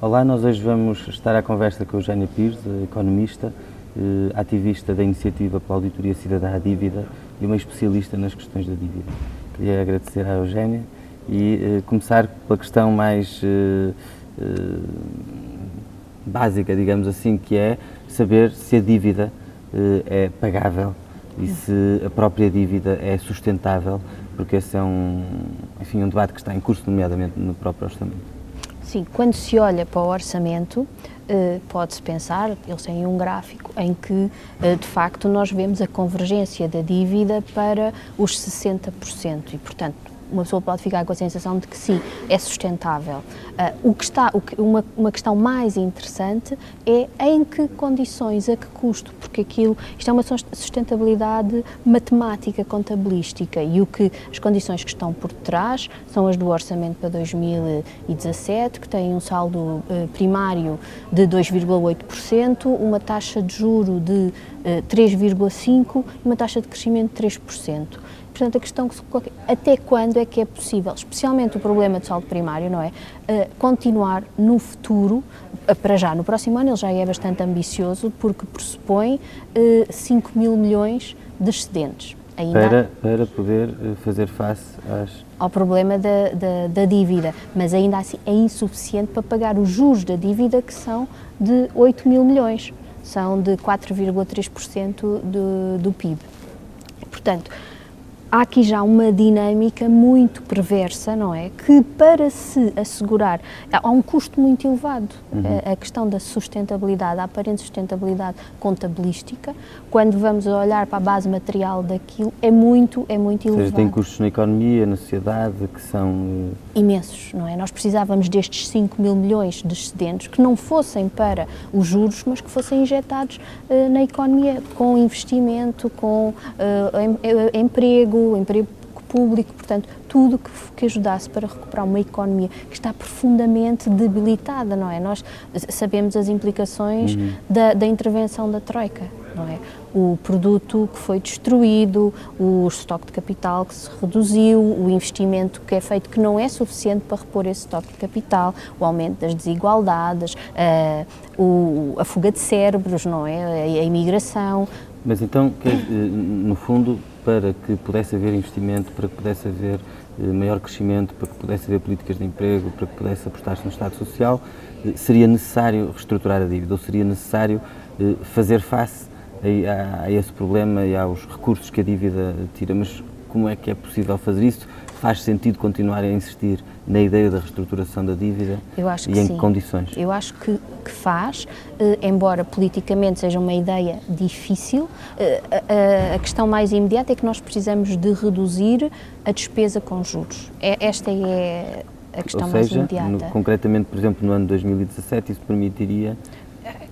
Olá, nós hoje vamos estar à conversa com a Eugénia Pires, economista, eh, ativista da Iniciativa pela Auditoria Cidadã à Dívida e uma especialista nas questões da dívida. Queria agradecer à Eugénia e eh, começar pela questão mais eh, básica, digamos assim, que é saber se a dívida é pagável e se a própria dívida é sustentável, porque esse é um, enfim, um debate que está em curso, nomeadamente no próprio orçamento. Sim, quando se olha para o orçamento, eh, pode-se pensar, eles têm um gráfico em que, eh, de facto, nós vemos a convergência da dívida para os 60%. E, portanto, uma pessoa pode ficar com a sensação de que sim, é sustentável. Uh, o que está, o que, uma, uma questão mais interessante é em que condições, a que custo, porque aquilo, isto é uma sustentabilidade matemática, contabilística, e o que, as condições que estão por trás são as do orçamento para 2017, que tem um saldo uh, primário de 2,8%, uma taxa de juro de uh, ah, 3,5% e uma taxa de crescimento de 3%. Portanto, a questão até quando é que é possível, especialmente o problema de saldo primário, não é? Uh, continuar no futuro, uh, para já, no próximo ano ele já é bastante ambicioso, porque pressupõe uh, eh, 5 mil milhões de excedentes. Ainda para, para poder fazer face às... ao problema da, da, da, dívida, mas ainda assim é insuficiente para pagar os juros da dívida que são de 8 mil milhões, são de 4,3% do, do PIB. Portanto, há aqui já uma dinâmica muito perversa, não é? Que para se assegurar, há um custo muito elevado. Uhum. A, a, questão da sustentabilidade, a aparente sustentabilidade contabilística, quando vamos olhar para a base material daquilo, é muito, é muito elevado. Ou seja, tem custos na economia, na sociedade, que são... Eh, Imensos, não é? Nós precisávamos destes 5 mil milhões de excedentes que não fossem para os juros, mas que fossem injetados uh, na economia com investimento, com uh, em, emprego, emprego público, portanto, tudo que, que ajudasse para recuperar uma economia que está profundamente debilitada, não é? Nós sabemos as implicações uhum. da, da intervenção da Troika, não é? O produto que foi destruído, o estoque de capital que se reduziu, o investimento que é feito que não é suficiente para repor esse estoque de capital, o aumento das desigualdades, uh, o, a fuga de cérebros, não é? A, a imigração. Mas então, no fundo, para que pudesse haver investimento, para que pudesse haver eh, maior crescimento, para que pudesse haver políticas de emprego, para que pudesse apostar-se no Estado Social, eh, seria necessário reestruturar a dívida, ou seria necessário eh, fazer face a, a esse problema e aos recursos que a dívida tira. Mas como é que é possível fazer isso? Faz sentido continuar a insistir na ideia da reestruturação da dívida e em sim. que condições? Eu acho que, que faz, eh, embora politicamente seja uma ideia difícil, eh, a, a, questão mais imediata é que nós precisamos de reduzir a despesa com juros. É, esta é a questão seja, mais imediata. No, concretamente, por exemplo, no ano 2017, isso permitiria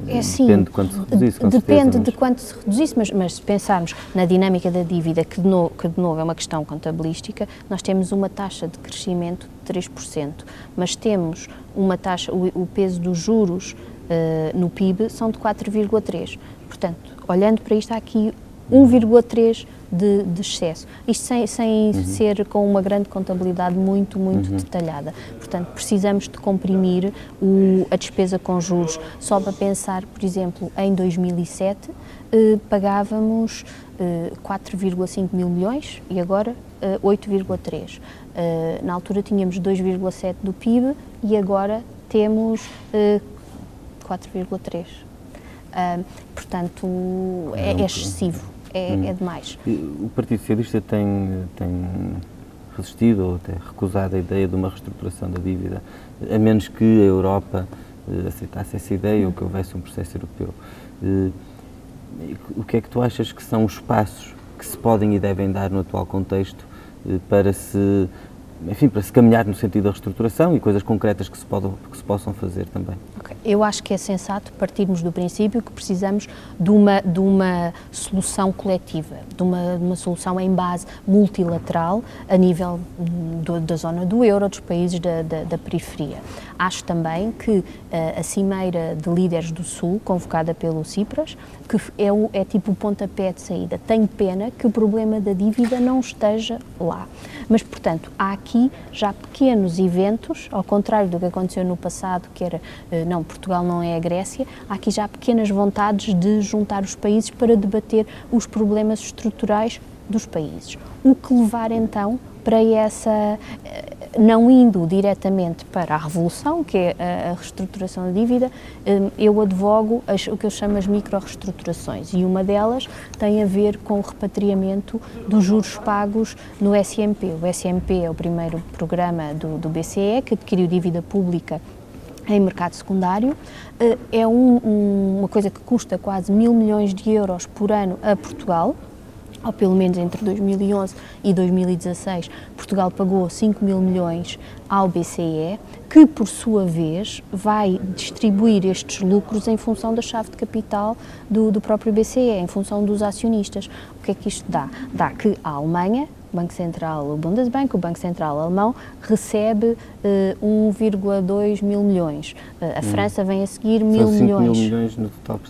é assim, depende de quanto se reduzisse, Depende certeza, mas... de quanto se reduzisse, mas, mas, se pensarmos na dinâmica da dívida, que de, novo, que de novo é uma questão contabilística, nós temos uma taxa de crescimento de 3%, mas temos uma taxa, o, o peso dos juros uh, no PIB são de 4,3%. Portanto, olhando para isto, há aqui 1,3% de, de excesso. Isto sem, sem uhum. ser com uma grande contabilidade muito, muito uhum. detalhada. Portanto, precisamos de comprimir o, a despesa com juros. Só para pensar, por exemplo, em 2007 eh, pagávamos eh, 4,5 mil milhões e agora eh, 8,3. Eh, na altura tínhamos 2,7 do PIB e agora temos 4,3. Uh, portanto, é, é excessivo é, hum. é demais. O Partido Socialista tem, tem resistido ou até recusado a ideia de uma reestruturação da dívida, a menos que a Europa uh, aceitasse essa ideia ou que houvesse um processo europeu. Uh, o que é que tu achas que são os passos que se podem e devem dar no atual contexto uh, para se enfim, para se caminhar no sentido da reestruturação e coisas concretas que se, podam, que se possam fazer também. Okay. Eu acho que é sensato partirmos do princípio que precisamos de uma, de uma solução coletiva, de uma, de uma solução em base multilateral a nível do, da zona do euro, dos países da, da, da periferia. Acho também que uh, a Cimeira de Líderes do Sul, convocada pelo Cipras, que é, o, é tipo o pontapé de saída. Tenho pena que o problema da dívida não esteja lá. Mas, portanto, há aqui aqui já pequenos eventos, ao contrário do que aconteceu no passado, que era, eh, não, Portugal não é a Grécia, há aqui já pequenas vontades de juntar os países para debater os problemas estruturais dos países. O que levar então para essa, eh, não indo diretamente para a revolução, que é a, reestruturação da dívida, eh, eu advogo as, o que eu chamo as micro-reestruturações e uma delas tem a ver com o repatriamento dos juros pagos no SMP. O SMP é o primeiro programa do, do BCE que adquiriu dívida pública em mercado secundário. Eh, é um, um, uma coisa que custa quase mil milhões de euros por ano a Portugal ou pelo menos entre 2011 e 2016, Portugal pagou 5 mil milhões ao BCE, que por sua vez vai distribuir estes lucros em função da chave de capital do, do próprio BCE, em função dos acionistas. O que é que isto dá? Dá que a Alemanha, Banco Central, o Bundesbank, o Banco Central alemão, recebe uh, eh, 1,2 mil milhões. Uh, a hum. França vem a seguir São mil milhões. mil milhões no total,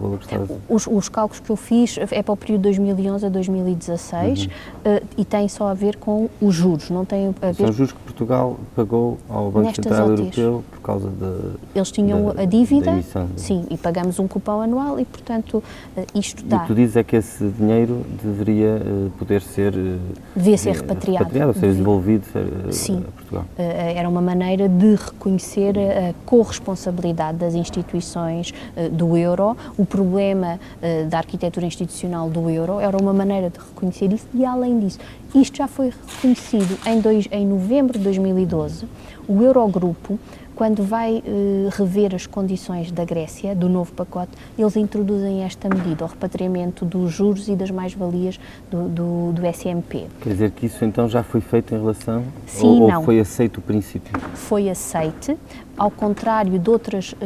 valor está a os, os cálculos que eu fiz é para o período 2011 a 2016 uhum. uh, e tem só a ver com os juros, não tem a ver... São juros que Portugal pagou ao Banco Central Europeu por causa da Eles tinham da, a dívida, emissão, sim, e pagamos um cupão anual e, portanto, isto dá... E tu dizes é que esse dinheiro deveria poder ser devia ser repatriado. repatriado ser devolvido a, Sim. a Portugal. Uh, era uma maneira de reconhecer a corresponsabilidade das instituições do euro. O problema da arquitetura institucional do euro era uma maneira de reconhecer isso e, além disso, isto já foi reconhecido em, dois, em novembro de 2012. O Eurogrupo quando vai uh, rever as condições da Grécia, do novo pacote, eles introduzem esta medida, o repatriamento dos juros e das mais-valias do, do, do, SMP. Quer dizer que isso então já foi feito em relação? Sim, ou, não. ou foi aceito o princípio? Foi aceite, ao contrário de outras uh,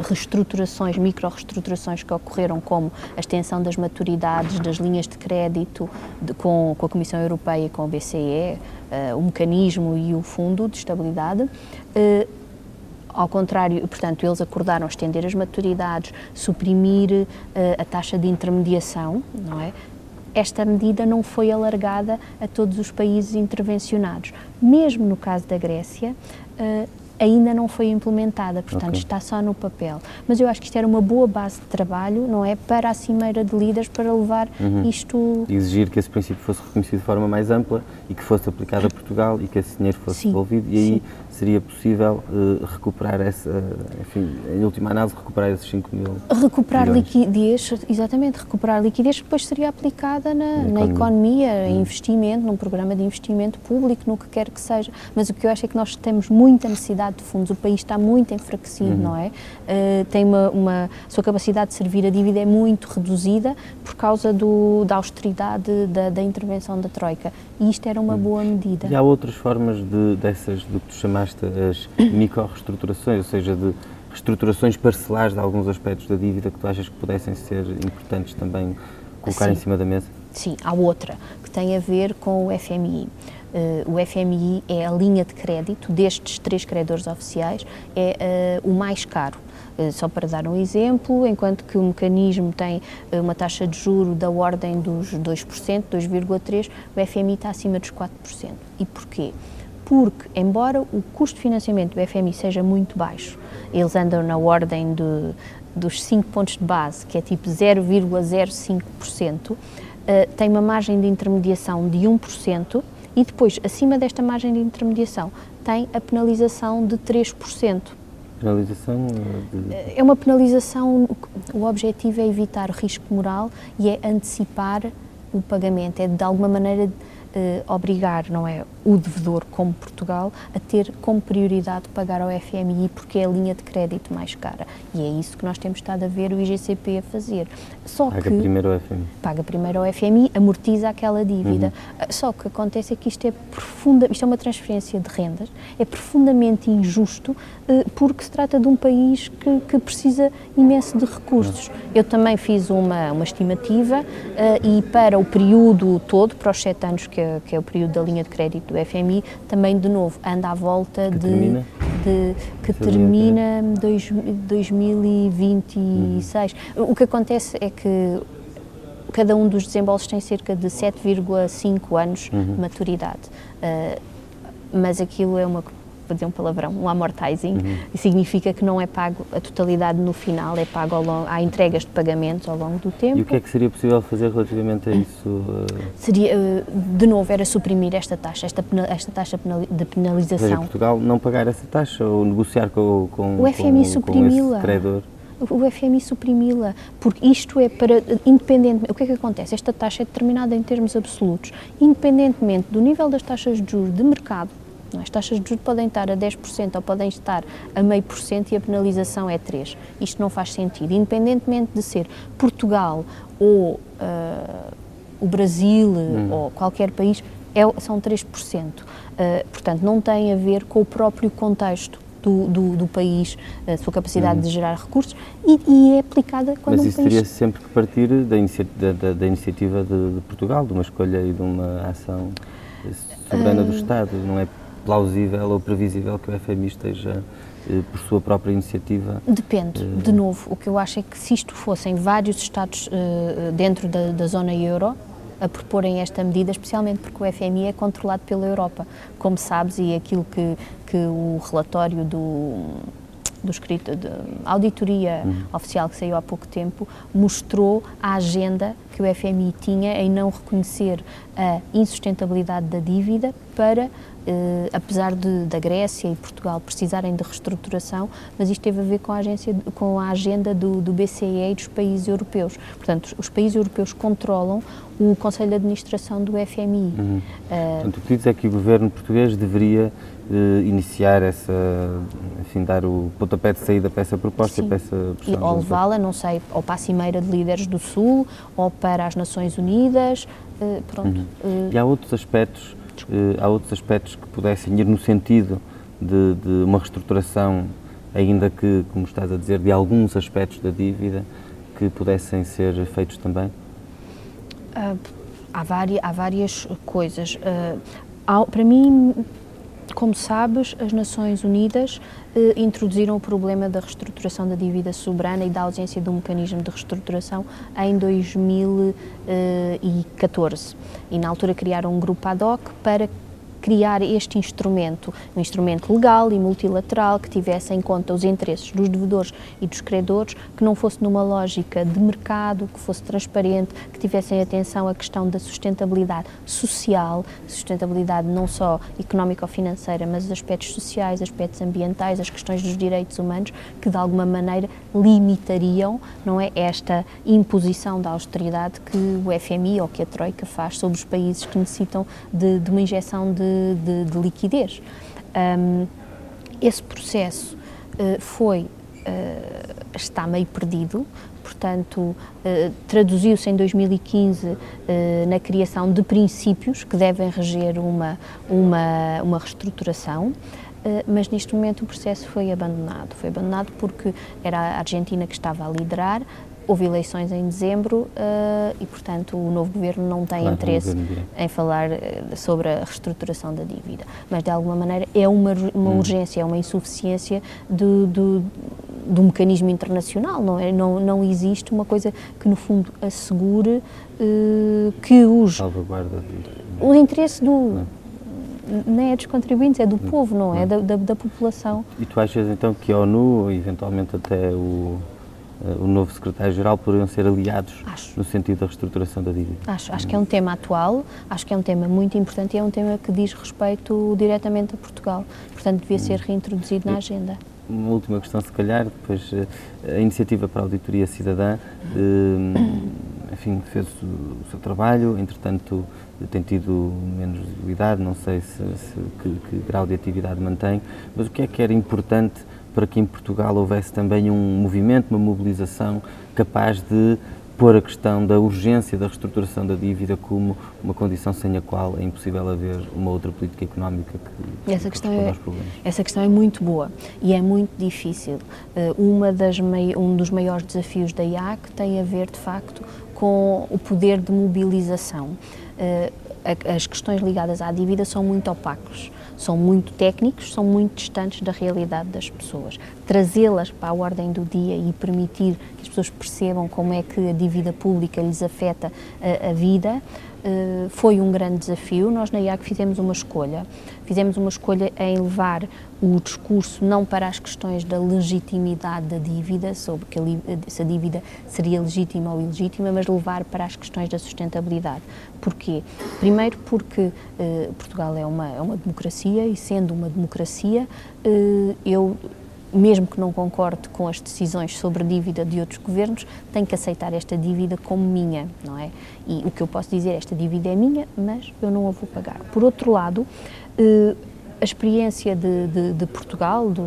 reestruturações, micro-reestruturações que ocorreram, como a extensão das maturidades das linhas de crédito de, com, com, a Comissão Europeia e com o BCE, eh, o mecanismo e o Fundo de Estabilidade, ao contrário, portanto, eles acordaram estender as maturidades, suprimir uh, a taxa de intermediação, não é? Esta medida não foi alargada a todos os países intervencionados. Mesmo no caso da Grécia, uh, ainda não foi implementada, portanto okay. está só no papel. Mas eu acho que isto era uma boa base de trabalho, não é, para a cimeira de líderes para levar uhum. isto... exigir que esse princípio fosse reconhecido de forma mais ampla e que fosse aplicado a Portugal e que esse dinheiro fosse Sim. devolvido e aí Sim. Seria possível uh, recuperar essa, enfim, em última análise, recuperar esses 5 mil Recuperar milhões. liquidez, exatamente, recuperar liquidez que depois seria aplicada na, na economia, na economia uhum. em investimento, num programa de investimento público, no que quer que seja. Mas o que eu acho é que nós temos muita necessidade de fundos, o país está muito enfraquecido, uhum. não é? Uh, tem uma, uma, a sua capacidade de servir a dívida é muito reduzida por causa do, da austeridade da, da intervenção da Troika. E isto era uma uhum. boa medida. E há outras formas de, dessas, do que tu chamaste as micro-reestruturações, ou seja, de reestruturações parcelares de alguns aspectos da dívida que tu achas que pudessem ser importantes também colocar Sim. em cima da mesa? Sim, há outra que tem a ver com o FMI. Uh, o FMI é a linha de crédito destes três credores oficiais, é uh, o mais caro. Uh, só para dar um exemplo, enquanto que o mecanismo tem uma taxa de juro da ordem dos 2%, 2,3%, o FMI está acima dos 4%. E porquê? Porque, embora o custo de financiamento do FMI seja muito baixo, eles andam na ordem de, dos 5 pontos de base, que é tipo 0,05%, tem uma margem de intermediação de 1%, e depois, acima desta margem de intermediação, tem a penalização de 3%. Penalização? De... É uma penalização, o objetivo é evitar o risco moral e é antecipar o pagamento, é de alguma maneira eh, obrigar, não é, o devedor, como Portugal, a ter como prioridade pagar ao FMI porque é a linha de crédito mais cara. E é isso que nós temos estado a ver o IGCP a fazer. Só paga que, primeiro ao FMI. Paga primeiro ao FMI, amortiza aquela dívida. Uhum. Ah, só que acontece é que isto é profunda, isto é uma transferência de rendas, é profundamente injusto eh, porque se trata de um país que, que precisa imenso de recursos. Uhum. Eu também fiz uma, uma estimativa eh, e para o período todo, para os sete anos que é, que é o período da linha de crédito do FMI, também de novo anda à volta que de, termina? de que termina dois, 2026. Uhum. O que acontece é que cada um dos desembolsos tem cerca de 7,5 anos uhum. de maturidade. Uh, mas aquilo é uma para dizer um palavrão, um amortizing, uhum. significa que não é pago a totalidade no final, é pago ao longo, há entregas de pagamentos ao longo do tempo. E o que é que seria possível fazer relativamente a isso? Seria, eh, de novo, era suprimir esta taxa, esta, esta taxa de penalização. Seja, Portugal não pagar essa taxa ou negociar com, com, o FMI suprimi-la. o FMI suprimi-la, porque isto é para, independentemente, o que é que acontece? Esta taxa é determinada em termos absolutos, independentemente do nível das taxas de juros de mercado, as taxas de juros podem estar a 10% ou podem estar a meio por cento e a penalização é 3%. Isto não faz sentido. Independentemente de ser Portugal ou uh, o Brasil hum. ou qualquer país, é, são 3%. Uh, ah, portanto, não tem a ver com o próprio contexto do, do, do, país, a sua capacidade uhum. de gerar recursos e, e, é aplicada quando Mas isso um país... teria sempre que partir da, inicia da, da iniciativa de, de, Portugal, de uma escolha e de uma ação soberana uh... do Estado, não é plausível ou previsível que o FMI esteja eh, por sua própria iniciativa? Depende. Eh, de novo, o que eu acho é que se isto fossem vários Estados eh, dentro da, da zona euro, a proporem esta medida, especialmente porque o FMI é controlado pela Europa, como sabes, e aquilo que, que o relatório do, do escrito de auditoria uhum. oficial que saiu há pouco tempo mostrou a agenda que o FMI tinha em não reconhecer a insustentabilidade da dívida para Uh, apesar de, da Grécia e Portugal precisarem de reestruturação, mas isto teve a ver com a, agência, com a agenda do, do BCE e dos países europeus. Portanto, os países europeus controlam o Conselho de Administração do FMI. Uhum. Uh, Portanto, o que diz é que o governo português deveria uh, iniciar essa, enfim, dar o pontapé de saída para essa proposta sim. para essa E, ou levá-la, não sei, ou para a Cimeira de Líderes do Sul, ou para as Nações Unidas, pronto. Uhum. E há outros aspectos eh, há outros aspectos que pudessem ir no sentido de, de, uma reestruturação, ainda que, como estás a dizer, de alguns aspectos da dívida que pudessem ser feitos também? Uh, há, várias, há várias coisas. Uh, há, para mim, como sabes, as Nações Unidas eh, introduziram o problema da reestruturação da dívida soberana e da ausência de um mecanismo de reestruturação em 2014. E na altura criaram um grupo ad hoc para criar este instrumento, um instrumento legal e multilateral que tivesse em conta os interesses dos devedores e dos credores, que não fosse numa lógica de mercado, que fosse transparente, que tivessem atenção à questão da sustentabilidade social, sustentabilidade não só económico-financeira, mas os aspectos sociais, aspectos ambientais, as questões dos direitos humanos, que de alguma maneira limitariam, não é, esta imposição da austeridade que o FMI ou que a Troika faz sobre os países que necessitam de, de uma injeção de de, de liquidez. Um, esse processo uh, foi, uh, está meio perdido, portanto, uh, traduziu-se em 2015 na criação de princípios que devem reger uma, uma, uma reestruturação. mas neste momento o processo foi abandonado. Foi abandonado porque era a Argentina que estava a liderar, houve eleições em dezembro e, portanto, o novo governo não tem claro, interesse em falar sobre a reestruturação da dívida. Mas, de alguma maneira, é uma, uma hum. urgência, é uma insuficiência do, do, do, mecanismo internacional. Não, é, não, não existe uma coisa que, no fundo, assegure uh, que os. Salvaguarda. O interesse do. Não nem é dos contribuintes, é do povo, não é? Da, da, da população. E tu achas então que a ONU, eventualmente até o, eh, o novo secretário-geral poderiam ser aliados acho. no sentido da reestruturação da dívida? Acho, acho que é um tema atual, acho que é um tema muito importante e é um tema que diz respeito diretamente a Portugal, portanto devia ser reintroduzido na agenda. Uma última questão, se calhar, depois eh, a iniciativa para a auditoria cidadã, eh, enfim, fez o seu trabalho, entretanto tem tido menos visibilidade, não sei se, se que, que grau de atividade mantém, mas o que é que era importante para que em Portugal houvesse também um movimento, uma mobilização capaz de pôr a questão da urgência da reestruturação da dívida como uma condição sem a qual é impossível haver uma outra política económica que, essa questão é. Essa questão é muito boa e é muito difícil. Eh, uma das um dos maiores desafios da IAC tem a ver, de facto, com o poder de mobilização. Eh, as questões ligadas à dívida são muito opacos são muito técnicos, são muito distantes da realidade das pessoas. Trazê-las para a ordem do dia e permitir que as pessoas percebam como é que a dívida pública lhes afeta a, a vida foi um grande desafio. Nós na IAC fizemos uma escolha. Fizemos uma escolha em levar o discurso não para as questões da legitimidade da dívida, sobre que a, se a dívida seria legítima ou ilegítima, mas levar para as questões da sustentabilidade. Porquê? Primeiro porque uh, Portugal é uma, é uma democracia e sendo uma democracia, uh, eu mesmo que não concorde com as decisões sobre dívida de outros governos, tenho que aceitar esta dívida como minha, não é? E o que eu posso dizer, esta dívida é minha, mas eu não a vou pagar. Por outro lado, eh, a experiência de, de, de Portugal, de,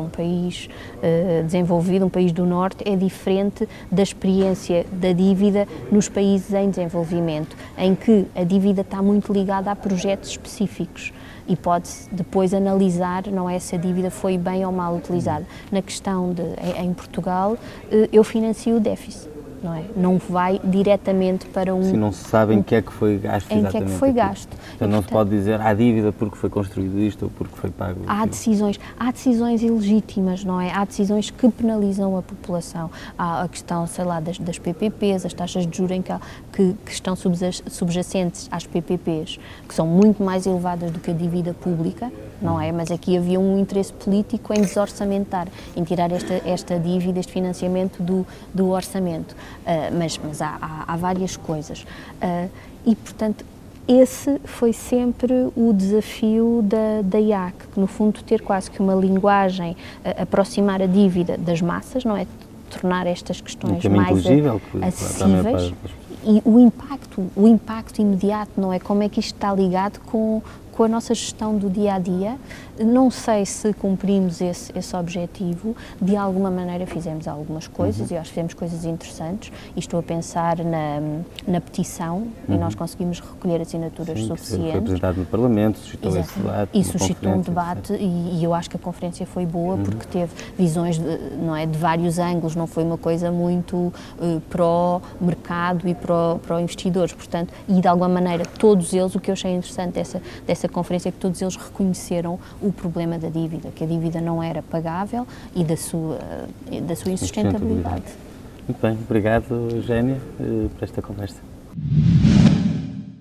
um país uh, desenvolvido, um país do Norte, é diferente da experiência da dívida nos países em desenvolvimento, em que a dívida está muito ligada a projetos específicos e pode-se depois analisar não é, se a dívida foi bem ou mal utilizada. Na questão de, em Portugal, uh, eu financio o déficit não é? Não vai diretamente para um... Se não se sabe em que é que foi gasto Em que é que foi gasto. Então não se pode dizer há dívida porque foi construído isto ou porque foi pago Há aquilo. decisões, há decisões ilegítimas, não é? Há decisões que penalizam a população. Há a questão, sei lá, das, das PPPs, as taxas de juros que, que estão subjacentes às PPPs, que são muito mais elevadas do que a dívida pública, não é? Mas aqui havia um interesse político em desorçamentar, em tirar esta, esta dívida, este financiamento do, do orçamento. Uh, mas mas há, há, há várias coisas. Uh, e, portanto, esse foi sempre o desafio da, da IAC, que no fundo ter quase que uma linguagem, uh, aproximar a dívida das massas, não é? Tornar estas questões mais acessíveis. E o impacto, o impacto imediato, não é? Como é que isto está ligado com, com a nossa gestão do dia a dia. Não sei se cumprimos esse, esse objetivo, de alguma maneira fizemos algumas coisas uhum. e acho que fizemos coisas interessantes. E estou a pensar na, na petição uhum. e nós conseguimos recolher assinaturas Sim, suficientes. Foi apresentado no Parlamento, suscitou esse debate. E suscitou um debate e, e, eu acho que a conferência foi boa uhum. porque teve visões de, não é, de vários ângulos, não foi uma coisa muito uh, pró-mercado e pró-investidores. Portanto, e de alguma maneira todos eles, o que eu achei interessante dessa, dessa conferência que todos eles reconheceram o problema da dívida, que a dívida não era pagável e da sua, da sua insustentabilidade. Muito bem, obrigado, Eugénia, eh, por esta conversa.